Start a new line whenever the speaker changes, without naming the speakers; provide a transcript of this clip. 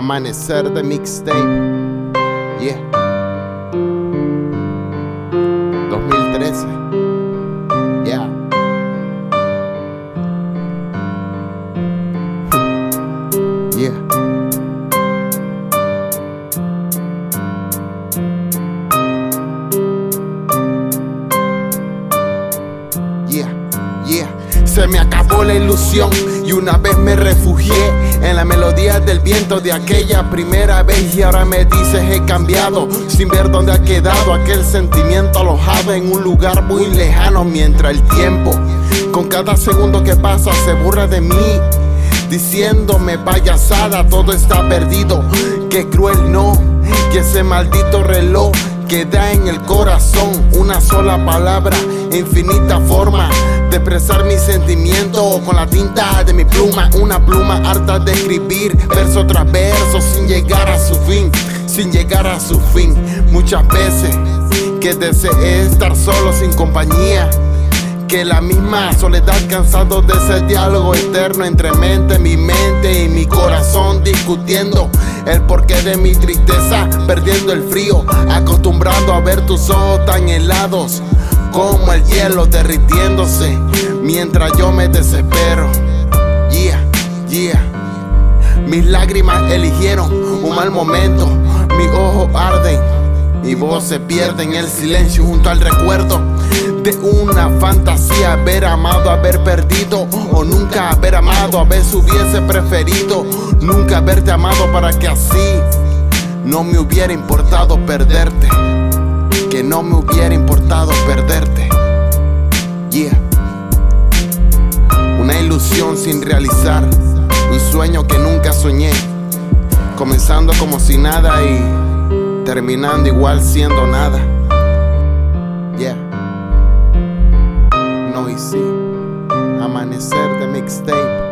Amanecer de mixtape. Yeah. 2013. Yeah. Yeah. Yeah, yeah. Se me acabó la ilusión y una vez me refugié del viento de aquella primera vez y ahora me dices he cambiado sin ver dónde ha quedado aquel sentimiento alojado en un lugar muy lejano mientras el tiempo con cada segundo que pasa se burla de mí diciéndome payasada todo está perdido que cruel no que ese maldito reloj que da en el corazón una sola palabra, infinita forma de expresar mis sentimientos con la tinta de mi pluma, una pluma harta de escribir verso tras verso sin llegar a su fin, sin llegar a su fin. Muchas veces que deseé estar solo sin compañía que la misma soledad cansado de ese diálogo eterno entre mente, mi mente y mi corazón discutiendo el porqué de mi tristeza, perdiendo el frío, acostumbrado a ver tus ojos tan helados como el hielo derritiéndose mientras yo me desespero. Yeah, yeah. Mis lágrimas eligieron un mal momento, mis ojos arden, mi voz se pierde en el silencio junto al recuerdo de una fantasía, haber amado, haber perdido o nunca haber amado, a veces hubiese preferido nunca haberte amado para que así no me hubiera importado perderte, que no me hubiera importado perderte. Yeah. Una ilusión sin realizar, un sueño que nunca soñé, comenzando como si nada y terminando igual siendo nada. Yeah. No y sí, amanecer de mixtape.